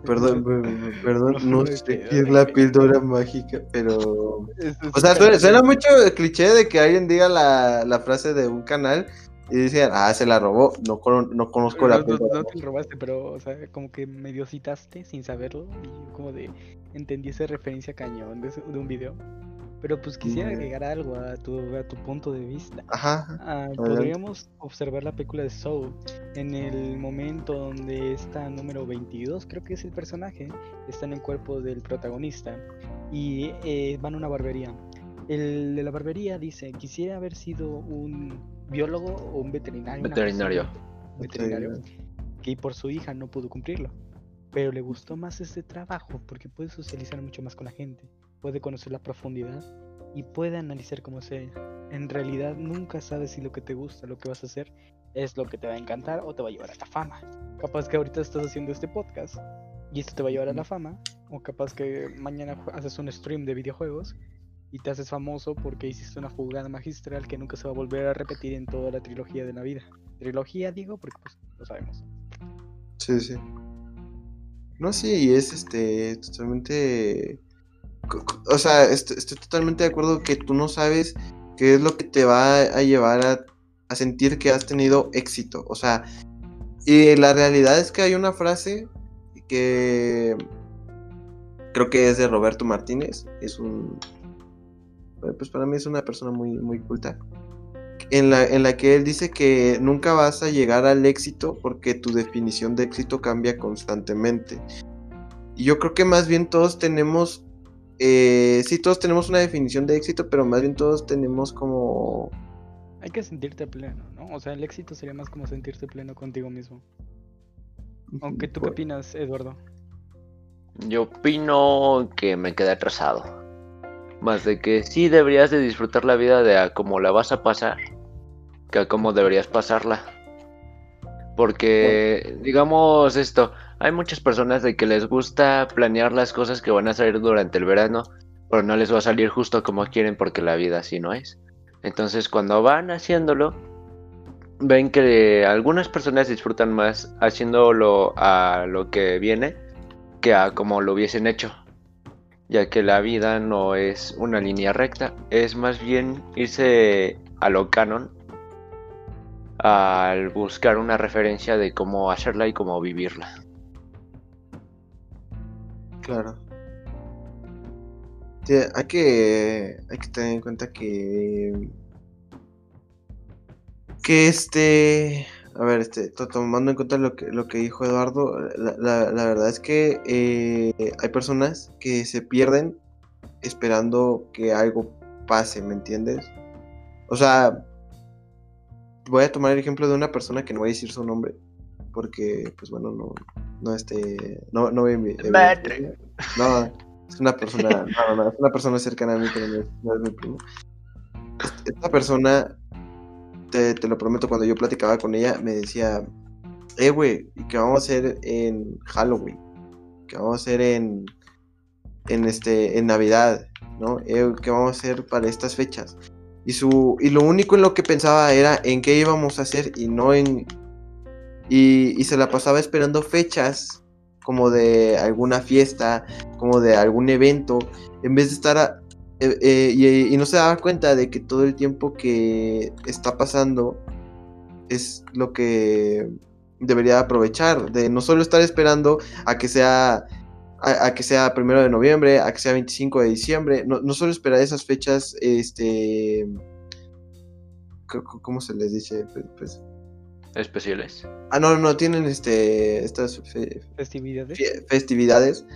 Speaker 1: Perdón, pe- pe- perdón,
Speaker 3: No,
Speaker 1: sé qué es la píldora mágica, pero... O sea, suena, mucho el cliché de que alguien diga la, la frase de un canal y dicen, ah, se la robó. No, cono- no conozco la
Speaker 3: No, no, no te robaste, pero, o sea, como que medio citaste sin saberlo y como de entendí esa referencia cañón de, de un video. Pero pues quisiera
Speaker 1: Mm.
Speaker 3: agregar algo a tu, a tu punto de vista.
Speaker 1: Ajá.
Speaker 3: Ah, podríamos observar la película de Soul en el momento donde está número 22, creo que es el personaje, está en el cuerpo del protagonista y eh, van a una barbería. El de la barbería dice, quisiera haber sido un biólogo o un veterinario.
Speaker 2: Veterinario.
Speaker 3: veterinario, que por su hija no pudo cumplirlo. Pero le gustó más este trabajo porque puede socializar mucho más con la gente, puede conocer la profundidad y puede analizar cómo sea. En realidad nunca sabes si lo que te gusta, lo que vas a hacer, es lo que te va a encantar o te va a llevar a la fama. Capaz que ahorita estás haciendo este podcast y esto te va a llevar a la fama, o capaz que mañana haces un stream de videojuegos y te haces famoso porque hiciste una jugada magistral que nunca se va a volver a repetir en toda la trilogía de la vida. Trilogía digo porque pues lo sabemos.
Speaker 1: Sí, sí. No, sí, y es este totalmente. O sea, est- estoy totalmente de acuerdo que tú no sabes qué es lo que te va a llevar a, a sentir que has tenido éxito. O sea, y la realidad es que hay una frase que creo que es de Roberto Martínez. Es un. Bueno, Pues para mí es una persona muy, muy culta. En la, en la que él dice que nunca vas a llegar al éxito porque tu definición de éxito cambia constantemente. Y yo creo que más bien todos tenemos, eh, sí, todos tenemos una definición de éxito, pero más bien todos tenemos como...
Speaker 3: Hay que sentirte pleno, ¿no? O sea, el éxito sería más como sentirte pleno contigo mismo. Aunque tú qué opinas, Eduardo?
Speaker 2: Yo opino que me quedé atrasado. Más de que sí deberías de disfrutar la vida de a cómo la vas a pasar, que a cómo deberías pasarla. Porque, digamos esto, hay muchas personas de que les gusta planear las cosas que van a salir durante el verano, pero no les va a salir justo como quieren porque la vida así no es. Entonces cuando van haciéndolo, ven que algunas personas disfrutan más haciéndolo a lo que viene que a como lo hubiesen hecho, ya que la vida no es una línea recta, es más bien irse a lo canon al buscar una referencia de cómo hacerla y cómo vivirla.
Speaker 1: Claro. Hay que, hay que tener en cuenta que... Que este... A ver, este, to- tomando en cuenta lo que, lo que dijo Eduardo, la, la- la verdad es que eh, hay personas que se pierden esperando que algo pase, ¿me entiendes? O sea, voy a tomar el ejemplo de una persona que no voy a decir su nombre, porque, pues bueno, no, no, este, no, no voy a. No, es una persona, no, no, es una persona cercana a mí, pero no es, no es mi primo. Est- Esta persona, te, lo prometo, cuando yo platicaba con ella, me decía, eh, güey, ¿y qué vamos a hacer en Halloween? ¿Qué vamos a hacer en, en, este, en Navidad? ¿No? Eh, ¿Qué vamos a hacer para estas fechas? Y, su, y lo único en lo que pensaba era en qué íbamos a hacer y no en... Y, y se la pasaba esperando fechas como de alguna fiesta, como de algún evento, en vez de estar eh, eh, y, y no se daba cuenta de que todo el tiempo que está pasando es lo que debería aprovechar, de no solo estar esperando a que sea a, a que sea primero de noviembre, a que sea 25 de diciembre, no, no solo esperar esas fechas, este, ¿cómo se les dice? Pues,
Speaker 2: Especiales.
Speaker 1: ah, no, no, no, tienen este, estas fe-
Speaker 3: Festividades.
Speaker 1: festividades.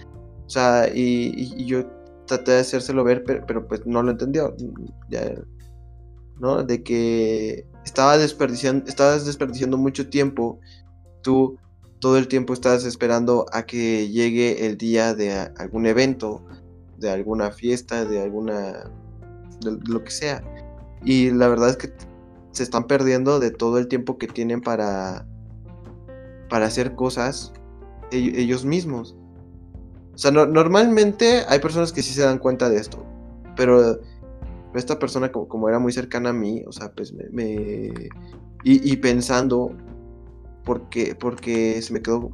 Speaker 1: O sea, y, y- y yo traté de hacérselo ver, pero, pues no lo entendió. ¿no? De que estaba desperdiciando, estabas desperdiciando mucho tiempo. Tú todo el tiempo estás esperando a que llegue el día de algún evento, de alguna fiesta, de alguna. de lo que sea. Y la verdad es que se están perdiendo de todo el tiempo que tienen para. para hacer cosas ell- ellos mismos. O sea, no- normalmente hay personas que sí se dan cuenta de esto, pero, esta persona como, como era muy cercana a mí, o sea, pues me... y, pensando, porque, porque se me quedó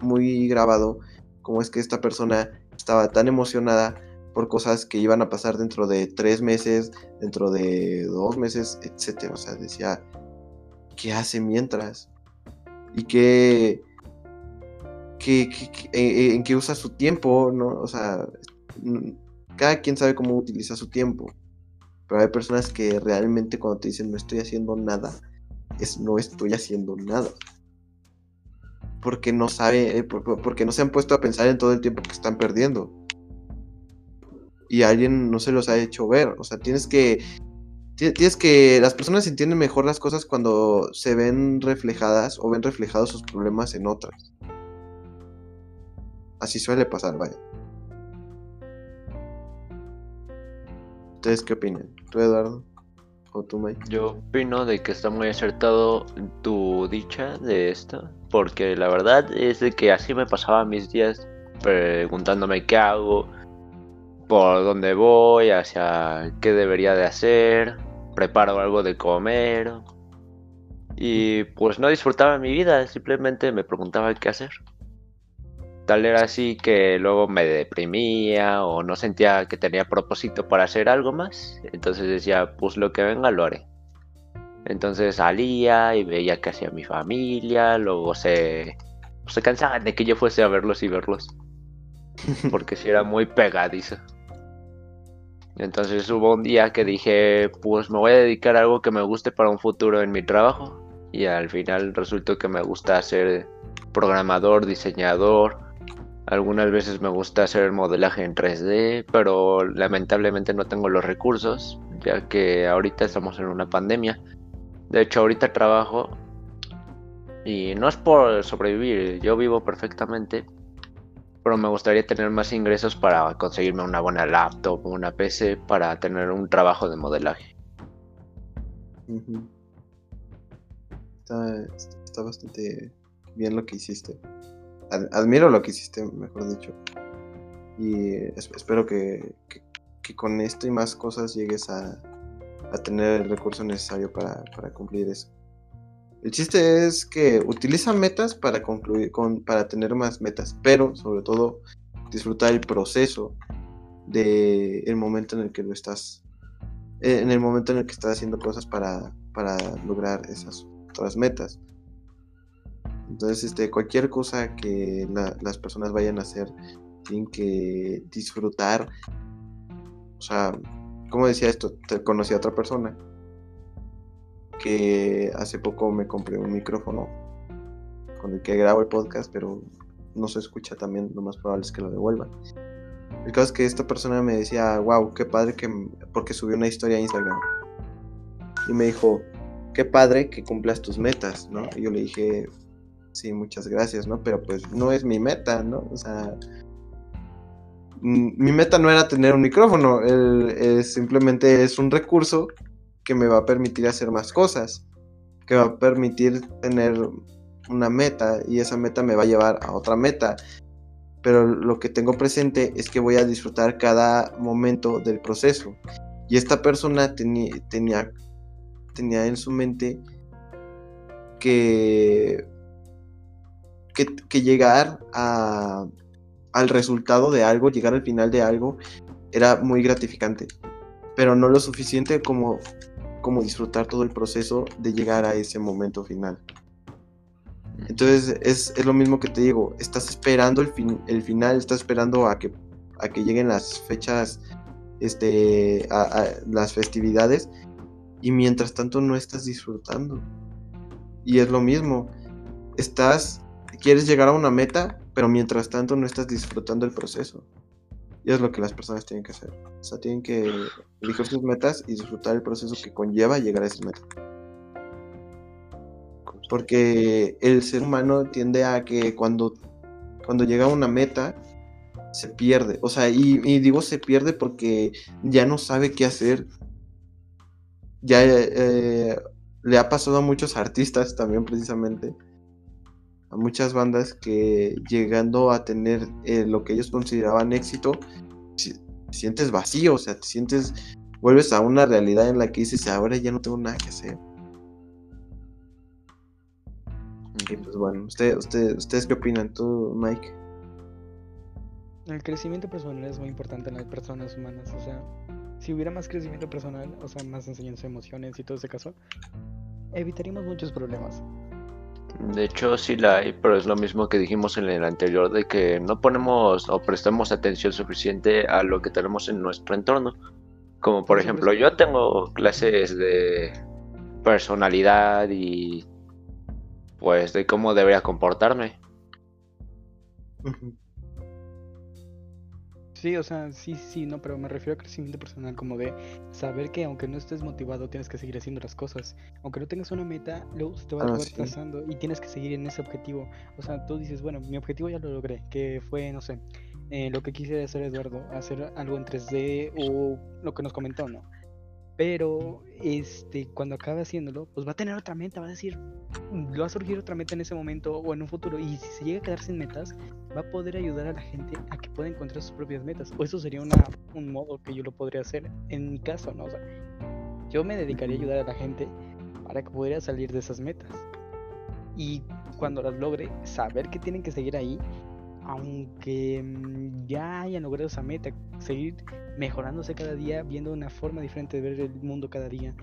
Speaker 1: muy grabado, cómo es que esta persona estaba tan emocionada por cosas que iban a pasar dentro de tres meses, dentro de dos meses, etcétera. O sea, decía, ¿qué hace mientras? ¿Y qué, qué- eh, eh, en qué usa su tiempo? ¿no? O sea, cada quien sabe cómo utiliza su tiempo. Pero hay personas que realmente cuando te dicen no estoy haciendo nada, es no estoy haciendo nada. Porque no sabe, eh, por- por- porque no se han puesto a pensar en todo el tiempo que están perdiendo. Y alguien no se los ha hecho ver. O sea, tienes que. ti- Tienes que. Las personas entienden mejor las cosas cuando se ven reflejadas o ven reflejados sus problemas en otras. Así suele pasar, vaya. ¿Ustedes qué opinan? ¿Tú, Eduardo? ¿O tú, Mike?
Speaker 2: Yo opino de que está muy acertado tu dicha de esto, porque la verdad es de que así me pasaba mis días preguntándome qué hago, por dónde voy, hacia qué debería de hacer, preparo algo de comer y pues no disfrutaba mi vida, simplemente me preguntaba qué hacer. Tal era así que luego me deprimía o no sentía que tenía propósito para hacer algo más. Entonces decía, pues lo que venga lo haré. Entonces salía y veía que hacía mi familia, luego se, se cansaban de que yo fuese a verlos y verlos. *laughs* Porque si era muy pegadizo. Entonces hubo un día que dije, pues me voy a dedicar a algo que me guste para un futuro en mi trabajo. Y al final resultó que me gusta ser programador, diseñador. Algunas veces me gusta hacer modelaje en 3D, pero lamentablemente no tengo los recursos, ya que ahorita estamos en una pandemia. De hecho, ahorita trabajo y no es por sobrevivir, yo vivo perfectamente, pero me gustaría tener más ingresos para conseguirme una buena laptop, una PC, para tener un trabajo de modelaje.
Speaker 1: Está bastante bien lo que hiciste. Ad- admiro lo que hiciste, mejor dicho. Y es- espero que, que- que con esto y más cosas llegues a, a tener el recurso necesario para, para cumplir eso. El chiste es que utiliza metas para concluir, con, para tener más metas, pero sobre todo disfrutar el proceso de el momento en el que lo estás eh, en el momento en el que estás haciendo cosas para, para lograr esas otras metas. Entonces, este, cualquier cosa que la- las personas vayan a hacer, tienen que disfrutar. O sea, como decía esto, te conocí a otra persona que hace poco me compré un micrófono con el que grabo el podcast, pero no se escucha también, lo más probable es que lo devuelvan. El caso es que esta persona me decía, wow, qué padre que... m-", porque subió una historia a Instagram. Y me dijo, qué padre que cumplas tus metas, ¿no? Y yo le dije, sí, muchas gracias, ¿no? Pero pues no es mi meta, ¿no? O sea, mm, mi meta no era tener un micrófono, el- simplemente es un recurso que me va a permitir hacer más cosas, que va a permitir tener una meta y esa meta me va a llevar a otra meta. Pero lo que tengo presente es que voy a disfrutar cada momento del proceso. Y esta persona teni- tenía, tenía en su mente que, que, llegar a, al resultado de algo, llegar al final de algo, era muy gratificante. Pero no lo suficiente como, como disfrutar todo el proceso de llegar a ese momento final. Entonces es, es lo mismo que te digo, estás esperando el, fin, el final, estás esperando a que, a que lleguen las fechas, este, las festividades, y mientras tanto no estás disfrutando. Y es lo mismo, estás, quieres llegar a una meta, pero mientras tanto no estás disfrutando el proceso. Y es lo que las personas tienen que hacer. O sea, tienen que elegir sus metas y disfrutar el proceso que conlleva llegar a esa meta. Porque el ser humano tiende a que cuando, cuando llega a una meta, se pierde. O sea, y, digo se pierde porque ya no sabe qué hacer. Ya eh, le ha pasado a muchos artistas también precisamente. A muchas bandas que llegando a tener eh, lo que ellos consideraban éxito, si- te sientes vacío, o sea, te sientes vuelves a una realidad en la que dices, ahora ya no tengo nada que hacer. Y pues bueno, usted, usted, ¿ustedes qué opinan? ¿Tú, Mike?
Speaker 3: El crecimiento personal es muy importante en las personas humanas. O sea, si hubiera más crecimiento personal, o sea, más enseñanza de emociones y todo ese caso, evitaríamos muchos problemas.
Speaker 2: De hecho, sí la hay, pero es lo mismo que dijimos en el anterior, de que no ponemos o prestamos atención suficiente a lo que tenemos en nuestro entorno. Como por ejemplo, yo tengo clases de personalidad y pues de cómo debería comportarme.
Speaker 3: Sí, o sea, sí, sí, no, pero me refiero a crecimiento personal, como de saber que aunque no estés motivado, tienes que seguir haciendo las cosas. Aunque no tengas una meta, luego te va a ah, y tienes que seguir en ese objetivo. O sea, tú dices, bueno, mi objetivo ya lo logré, que fue, no sé, eh, lo que quise hacer Eduardo, hacer algo en 3D o lo que nos comentó, ¿no? Pero este, cuando acabe haciéndolo, pues va a tener otra meta, va a decir, mm, va a surgir otra meta en ese momento o en un futuro. Y si se llega a quedar sin metas, va a poder ayudar a la gente a que pueda encontrar sus propias metas. O eso sería una, un modo que yo lo podría hacer en mi caso, ¿no? O sea, yo me dedicaría a ayudar a la gente para que pudiera salir de esas metas. Y cuando las logre, saber que tienen que seguir ahí aunque mm, ya hayan logrado esa meta, seguir mejorándose cada día, viendo una forma diferente de ver el mundo cada día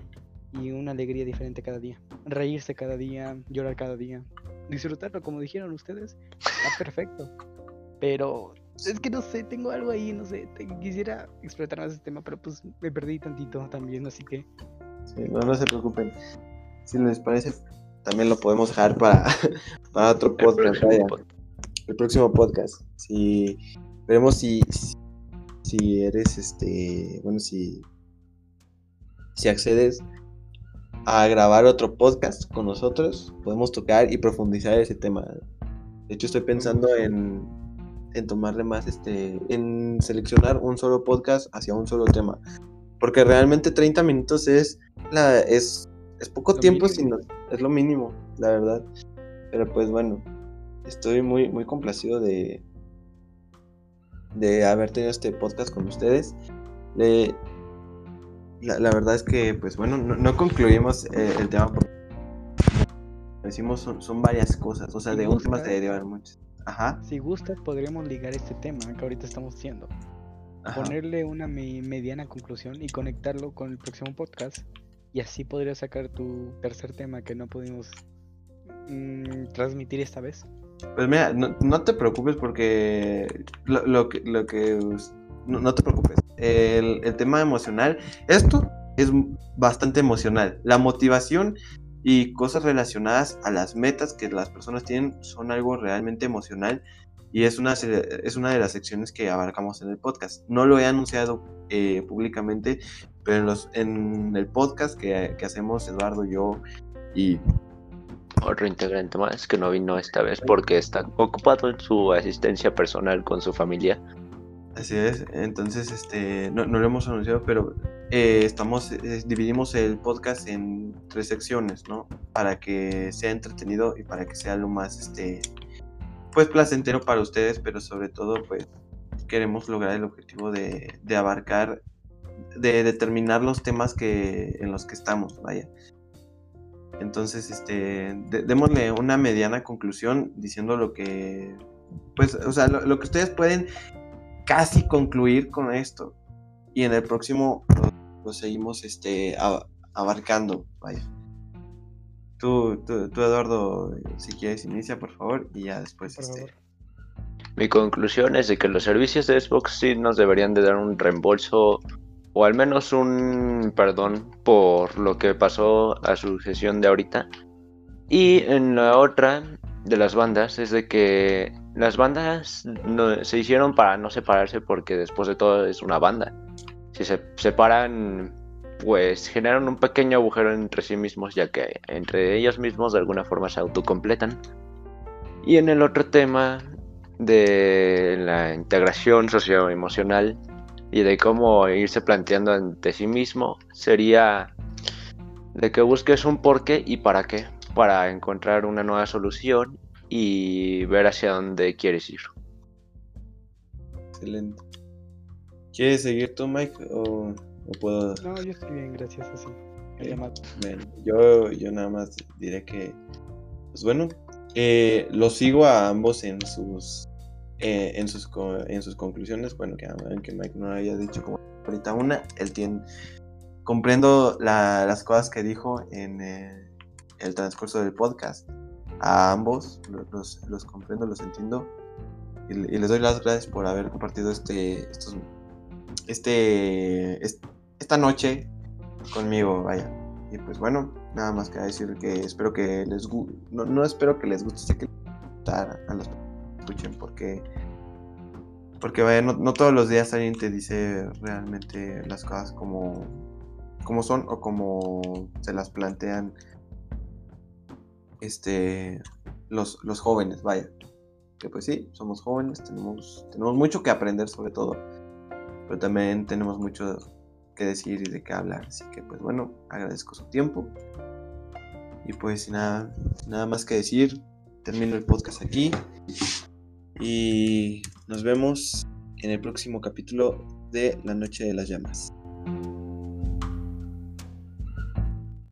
Speaker 3: y una alegría diferente cada día. Reírse cada día, llorar cada día, disfrutarlo como dijeron ustedes, está perfecto. Pero es que no sé, tengo algo ahí, no sé, quisiera explotar más ese tema, pero pues me perdí tantito también, así que...
Speaker 1: Sí, no, no se preocupen. Si les parece, también lo podemos dejar para, *laughs* para otro podcast el próximo podcast. Si veremos si, si eres este, bueno, si si accedes a grabar otro podcast con nosotros, podemos tocar y profundizar ese tema. De hecho, estoy pensando en, en tomarle más, este, en seleccionar un solo podcast hacia un solo tema. Porque realmente 30 minutos es, la, es, es poco tiempo, sino, es lo mínimo, la verdad. Pero pues bueno, estoy muy, muy complacido de, de haber tenido este podcast con ustedes. la, verdad es que, pues bueno, no, concluimos eh, el tema porque decimos son, varias cosas, o sea, de un tema se derivan muchas. Ajá.
Speaker 3: Si gustas, podríamos ligar este tema que ahorita estamos haciendo. Ponerle una mediana conclusión y conectarlo con el próximo podcast. Y así podrías sacar tu tercer tema que no pudimos mm, transmitir esta vez.
Speaker 1: Pues mira, no, te preocupes porque lo, que... Lo que no, te preocupes. El, tema emocional, esto es bastante emocional. La motivación y cosas relacionadas a las metas que las personas tienen son algo realmente emocional y es una, es una de las secciones que abarcamos en el podcast. No lo he anunciado eh, públicamente, pero en, los, en el podcast que, que hacemos Eduardo, yo y
Speaker 2: otro integrante más que no vino esta vez porque está ocupado en su asistencia personal con su familia.
Speaker 1: Así es, entonces este no, lo hemos anunciado, pero eh, estamos eh, dividimos el podcast en tres secciones, ¿no? Para que sea entretenido y para que sea lo más este pues placentero para ustedes, pero sobre todo pues queremos lograr el objetivo de, de abarcar de determinar los temas que en los que estamos, vaya. Entonces, este, démosle una mediana conclusión diciendo lo que, pues, o sea, lo, que ustedes pueden casi concluir con esto. Y en el próximo lo, seguimos, este, abarcando, vaya. Tú, tú, Eduardo, si quieres, inicia, por favor, y ya después, este...
Speaker 2: Mi conclusión es de que los servicios de Xbox sí nos deberían de dar un reembolso o al menos un perdón por lo que pasó a su sesión de ahorita. Y en la otra de las bandas es de que las bandas no, se hicieron para no separarse porque después de todo es una banda. Si se separan, pues generan un pequeño agujero entre sí mismos ya que entre ellos mismos de alguna forma se autocompletan. Y en el otro tema de la integración socioemocional y de cómo irse planteando ante sí mismo sería de que busques un porqué y para qué, para encontrar una nueva solución y ver hacia dónde quieres ir.
Speaker 1: Excelente. ¿Quieres seguir tú, Mike? O ¿O puedo...
Speaker 3: No, yo estoy bien, gracias, así. Llama-
Speaker 1: Bueno, yo, yo nada más diré que, pues bueno, eh, los sigo a ambos en sus, eh, en sus, en sus conclusiones. Bueno, que aunque Mike no haya dicho como ahorita una, él tiene, comprendo la- las cosas que dijo en eh, el transcurso del podcast. A ambos lo- los, los comprendo, los entiendo. Y, y les doy las gracias por haber compartido este, estos, este, est- esta noche conmigo, vaya. Y pues bueno, nada más que decir que espero que les guste, no, no espero que les guste, sé que les a los que escuchen, porque, porque vaya, no, todos los días alguien te dice realmente las cosas como, como son o como se las plantean este, los, los jóvenes, vaya. Que pues sí, somos jóvenes, tenemos, tenemos mucho que aprender sobre todo, pero también tenemos mucho que decir y de qué hablar. Así que pues bueno, agradezco su tiempo. Y pues nada, nada más que decir, termino el podcast aquí. Y nos vemos en el próximo capítulo de La Noche de las Llamas.